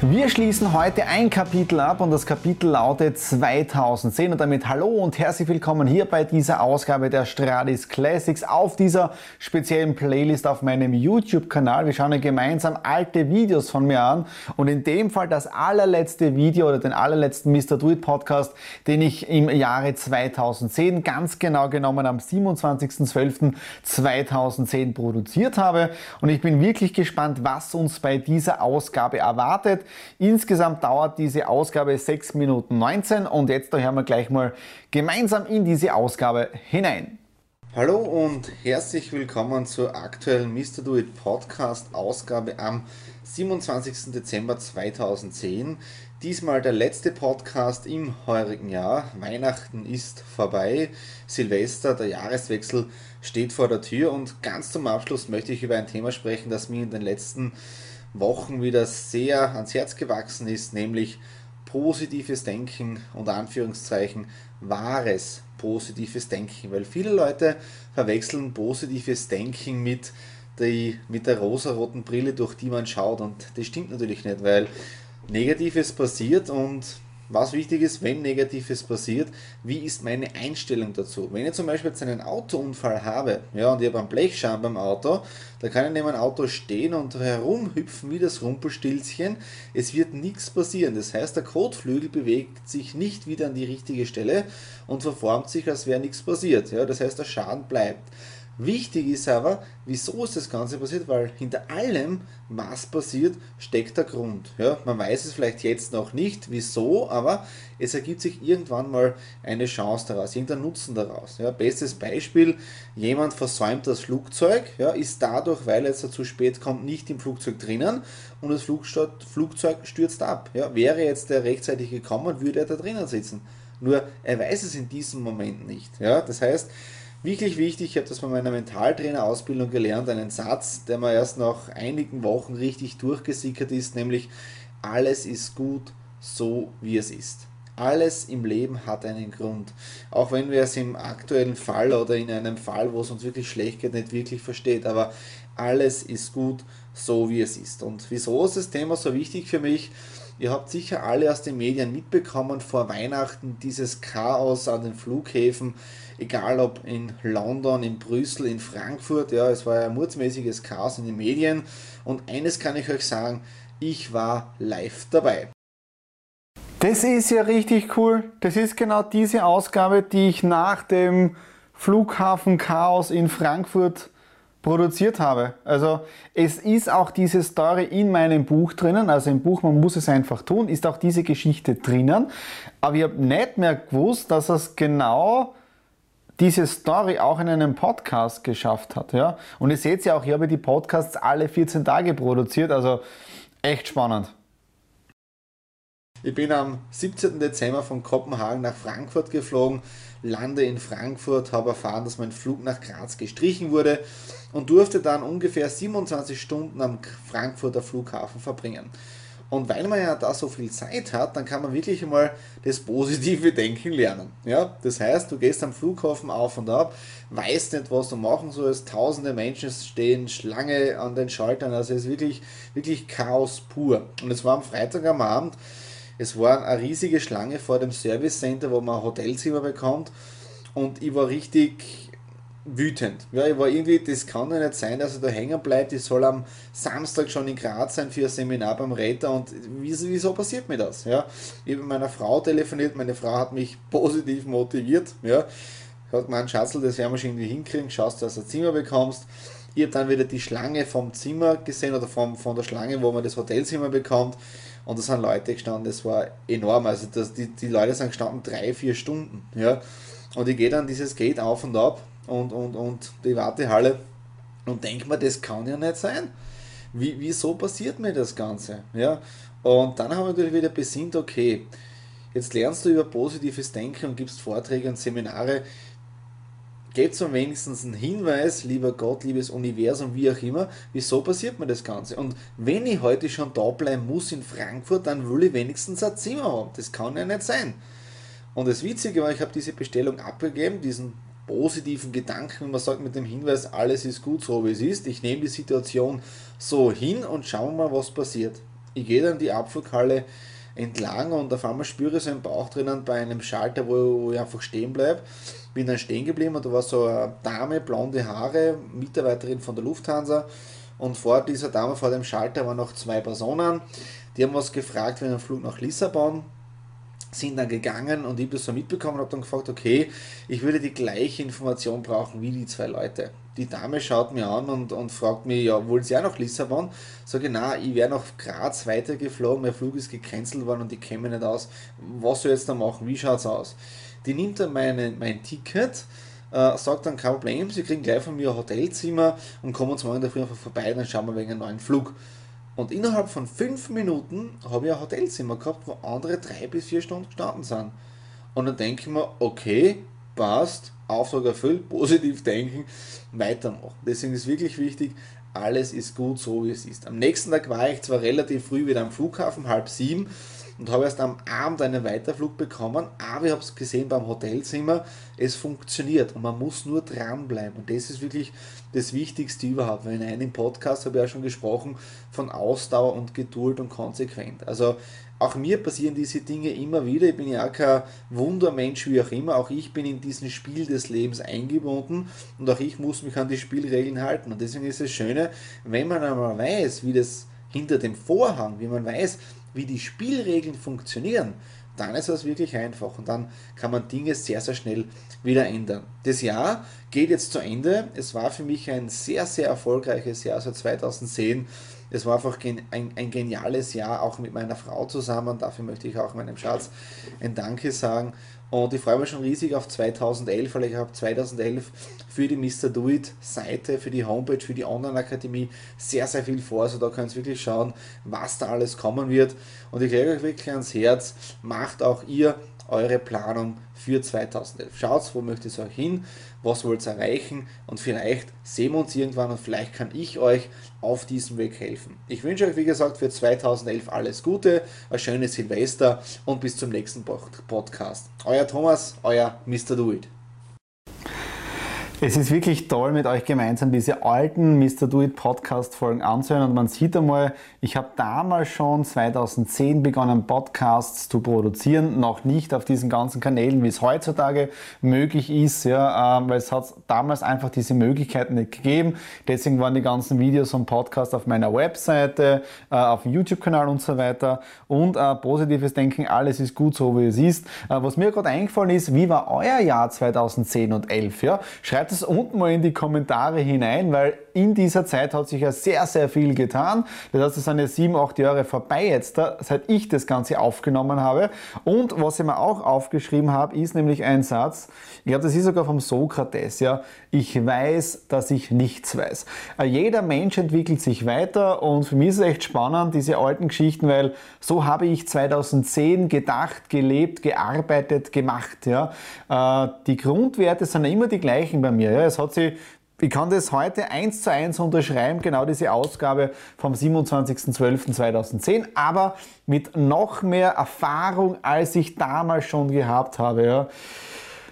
Wir schließen heute ein Kapitel ab und das Kapitel lautet 2010 und damit hallo und herzlich willkommen hier bei dieser Ausgabe der Stradis Classics auf dieser speziellen Playlist auf meinem YouTube-Kanal. Wir schauen gemeinsam alte Videos von mir an und in dem Fall das allerletzte Video oder den allerletzten Mr. Do It Podcast, den ich im Jahre 2010, ganz genau genommen am 27.12.2010 produziert habe und ich bin wirklich gespannt, was uns bei dieser Ausgabe erwartet. Insgesamt dauert diese Ausgabe 6 Minuten 19 und jetzt hören wir gleich mal gemeinsam in diese Ausgabe hinein. Hallo und herzlich willkommen zur aktuellen Mr. Do It Podcast Ausgabe am 27. Dezember 2010. Diesmal der letzte Podcast im heurigen Jahr. Weihnachten ist vorbei, Silvester, der Jahreswechsel steht vor der Tür und ganz zum Abschluss möchte ich über ein Thema sprechen, das mir in den letzten Wochen wieder sehr ans Herz gewachsen ist, nämlich positives Denken und Anführungszeichen wahres positives Denken, weil viele Leute verwechseln positives Denken mit, die, mit der rosaroten Brille, durch die man schaut. Und das stimmt natürlich nicht, weil Negatives passiert und was wichtig ist, wenn Negatives passiert, wie ist meine Einstellung dazu? Wenn ich zum Beispiel jetzt einen Autounfall habe, ja, und ich habe einen Blechschaden beim Auto, da kann ich neben einem Auto stehen und herumhüpfen wie das Rumpelstilzchen. Es wird nichts passieren. Das heißt, der Kotflügel bewegt sich nicht wieder an die richtige Stelle und verformt sich, als wäre nichts passiert. Ja, das heißt, der Schaden bleibt. Wichtig ist aber, wieso ist das Ganze passiert, weil hinter allem, was passiert, steckt der Grund. Ja, man weiß es vielleicht jetzt noch nicht, wieso, aber es ergibt sich irgendwann mal eine Chance daraus, irgendein Nutzen daraus. Ja, bestes Beispiel, jemand versäumt das Flugzeug, ja, ist dadurch, weil er zu spät kommt, nicht im Flugzeug drinnen und das Flugzeug stürzt ab. Ja, wäre jetzt der rechtzeitig gekommen, würde er da drinnen sitzen. Nur er weiß es in diesem Moment nicht. Ja, das heißt, Wirklich wichtig, ich habe das bei meiner Mentaltrainer-Ausbildung gelernt, einen Satz, der mir erst nach einigen Wochen richtig durchgesickert ist, nämlich alles ist gut so, wie es ist. Alles im Leben hat einen Grund. Auch wenn wir es im aktuellen Fall oder in einem Fall, wo es uns wirklich schlecht geht, nicht wirklich versteht. Aber alles ist gut so, wie es ist. Und wieso ist das Thema so wichtig für mich? Ihr habt sicher alle aus den Medien mitbekommen vor Weihnachten dieses Chaos an den Flughäfen, egal ob in London, in Brüssel, in Frankfurt. Ja, es war ein mutsmäßiges Chaos in den Medien. Und eines kann ich euch sagen, ich war live dabei. Das ist ja richtig cool. Das ist genau diese Ausgabe, die ich nach dem Flughafen-Chaos in Frankfurt produziert habe. Also es ist auch diese Story in meinem Buch drinnen, also im Buch Man muss es einfach tun, ist auch diese Geschichte drinnen. Aber ich habe nicht mehr gewusst, dass es genau diese Story auch in einem Podcast geschafft hat. Ja? Und ihr seht ja auch, ich habe die Podcasts alle 14 Tage produziert, also echt spannend. Ich bin am 17. Dezember von Kopenhagen nach Frankfurt geflogen, lande in Frankfurt, habe erfahren, dass mein Flug nach Graz gestrichen wurde und durfte dann ungefähr 27 Stunden am Frankfurter Flughafen verbringen. Und weil man ja da so viel Zeit hat, dann kann man wirklich einmal das positive Denken lernen. Ja? Das heißt, du gehst am Flughafen auf und ab, weißt nicht, was du machen sollst, tausende Menschen stehen Schlange an den Schaltern, also es ist wirklich, wirklich Chaos pur. Und es war am Freitag am Abend, es war eine riesige Schlange vor dem Service Center, wo man ein Hotelzimmer bekommt und ich war richtig wütend. Ja, ich war irgendwie, das kann ja nicht sein, dass er da hängen bleibt. Ich soll am Samstag schon in Graz sein für ein Seminar beim Räter und wieso, wieso passiert mir das? Ja, ich habe mit meiner Frau telefoniert, meine Frau hat mich positiv motiviert. Ja, hat gemeint, Schatzel, das werden wir schon irgendwie hinkriegen, schaust, dass du ein Zimmer bekommst. Ich habe dann wieder die Schlange vom Zimmer gesehen oder vom, von der Schlange, wo man das Hotelzimmer bekommt. Und da sind Leute gestanden, das war enorm. Also das, die, die Leute sind gestanden drei, vier Stunden. Ja. Und ich gehe dann dieses Gate auf und ab und, und, und die Wartehalle und denke mir, das kann ja nicht sein. Wie, wieso passiert mir das Ganze? Ja. Und dann haben wir natürlich wieder besinnt, okay, jetzt lernst du über positives Denken und gibst Vorträge und Seminare. Gebt mir wenigstens einen Hinweis, lieber Gott, liebes Universum, wie auch immer, wieso passiert mir das Ganze? Und wenn ich heute schon da bleiben muss in Frankfurt, dann will ich wenigstens ein Zimmer haben. Das kann ja nicht sein. Und das Witzige war, ich habe diese Bestellung abgegeben, diesen positiven Gedanken, wenn man sagt mit dem Hinweis, alles ist gut so wie es ist. Ich nehme die Situation so hin und schaue mal, was passiert. Ich gehe dann die Abflughalle entlang und auf einmal spüre ich so einen Bauch drinnen bei einem Schalter, wo, wo ich einfach stehen bleibe. Bin dann stehen geblieben und da war so eine Dame, blonde Haare, Mitarbeiterin von der Lufthansa. Und vor dieser Dame, vor dem Schalter, waren noch zwei Personen. Die haben was gefragt, wenn ein Flug nach Lissabon sind dann gegangen und ich habe das so mitbekommen und habe dann gefragt, okay, ich würde die gleiche Information brauchen wie die zwei Leute. Die Dame schaut mir an und, und fragt mich, ja, wollen Sie auch nach Lissabon? Sage ich, nein, ich wäre nach Graz weitergeflogen, mein Flug ist gecancelt worden und ich käme nicht aus. Was soll ich jetzt da machen? Wie schaut es aus? Die nimmt dann meine, mein Ticket, äh, sagt dann kein Problem, Sie kriegen gleich von mir ein Hotelzimmer und kommen uns morgen in der Früh einfach vorbei, dann schauen wir wegen einem neuen Flug. Und innerhalb von fünf Minuten habe ich ein Hotelzimmer gehabt, wo andere drei bis vier Stunden gestanden sind. Und dann denke ich mir, okay, passt, Auftrag erfüllt, positiv denken, weitermachen. Deswegen ist wirklich wichtig, alles ist gut so, wie es ist. Am nächsten Tag war ich zwar relativ früh wieder am Flughafen, halb sieben, und habe erst am Abend einen Weiterflug bekommen, aber ich habe es gesehen beim Hotelzimmer, es funktioniert und man muss nur dranbleiben und das ist wirklich das Wichtigste überhaupt, weil in einem Podcast habe ich ja schon gesprochen von Ausdauer und Geduld und konsequent. Also auch mir passieren diese Dinge immer wieder. Ich bin ja auch kein Wundermensch, wie auch immer. Auch ich bin in diesen Spiel des Lebens eingebunden und auch ich muss mich an die Spielregeln halten. Und deswegen ist es Schöne, wenn man einmal weiß, wie das hinter dem Vorhang, wie man weiß, wie die Spielregeln funktionieren, dann ist das wirklich einfach und dann kann man Dinge sehr, sehr schnell wieder ändern. Das Jahr geht jetzt zu Ende. Es war für mich ein sehr, sehr erfolgreiches Jahr, also 2010. Es war einfach ein, ein geniales Jahr, auch mit meiner Frau zusammen. Dafür möchte ich auch meinem Schatz ein Danke sagen. Und ich freue mich schon riesig auf 2011, weil ich habe 2011 für die Mr. Do It Seite, für die Homepage, für die Online-Akademie sehr, sehr viel vor. Also da könnt ihr wirklich schauen, was da alles kommen wird. Und ich lege euch wirklich ans Herz, macht auch ihr eure Planung für 2011. Schaut, wo möchtet ihr euch hin, was wollt ihr erreichen und vielleicht sehen wir uns irgendwann und vielleicht kann ich euch auf diesem Weg helfen. Ich wünsche euch, wie gesagt, für 2011 alles Gute, ein schönes Silvester und bis zum nächsten Podcast. Euer Thomas, euer Mr. Do It. Es ist wirklich toll, mit euch gemeinsam diese alten Mr. Do It Podcast Folgen anzuhören und man sieht einmal, ich habe damals schon 2010 begonnen, Podcasts zu produzieren, noch nicht auf diesen ganzen Kanälen, wie es heutzutage möglich ist, ja, äh, weil es hat damals einfach diese Möglichkeiten nicht gegeben. Deswegen waren die ganzen Videos und Podcasts auf meiner Webseite, äh, auf dem YouTube-Kanal und so weiter und äh, positives Denken, alles ist gut so, wie es ist. Äh, was mir gerade eingefallen ist, wie war euer Jahr 2010 und 11? Ja? Schreibt Schreibt es unten mal in die Kommentare hinein, weil in dieser Zeit hat sich ja sehr, sehr viel getan. Das heißt, es sind ja sieben, acht Jahre vorbei jetzt, seit ich das Ganze aufgenommen habe. Und was ich mir auch aufgeschrieben habe, ist nämlich ein Satz, ich glaube, das ist sogar vom Sokrates, ja. Ich weiß, dass ich nichts weiß. Äh, jeder Mensch entwickelt sich weiter und für mich ist es echt spannend, diese alten Geschichten, weil so habe ich 2010 gedacht, gelebt, gearbeitet, gemacht, ja. Äh, die Grundwerte sind ja immer die gleichen bei mir, ja. Es hat sich ich kann das heute eins zu eins unterschreiben, genau diese Ausgabe vom 27.12.2010, aber mit noch mehr Erfahrung, als ich damals schon gehabt habe. Ja.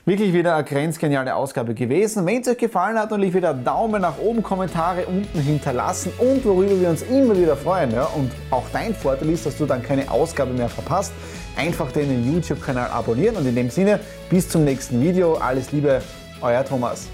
Wirklich wieder eine grenzgeniale Ausgabe gewesen. Wenn es euch gefallen hat, natürlich wieder Daumen nach oben, Kommentare unten hinterlassen und worüber wir uns immer wieder freuen. Ja. Und auch dein Vorteil ist, dass du dann keine Ausgabe mehr verpasst. Einfach den YouTube-Kanal abonnieren und in dem Sinne bis zum nächsten Video. Alles Liebe, euer Thomas.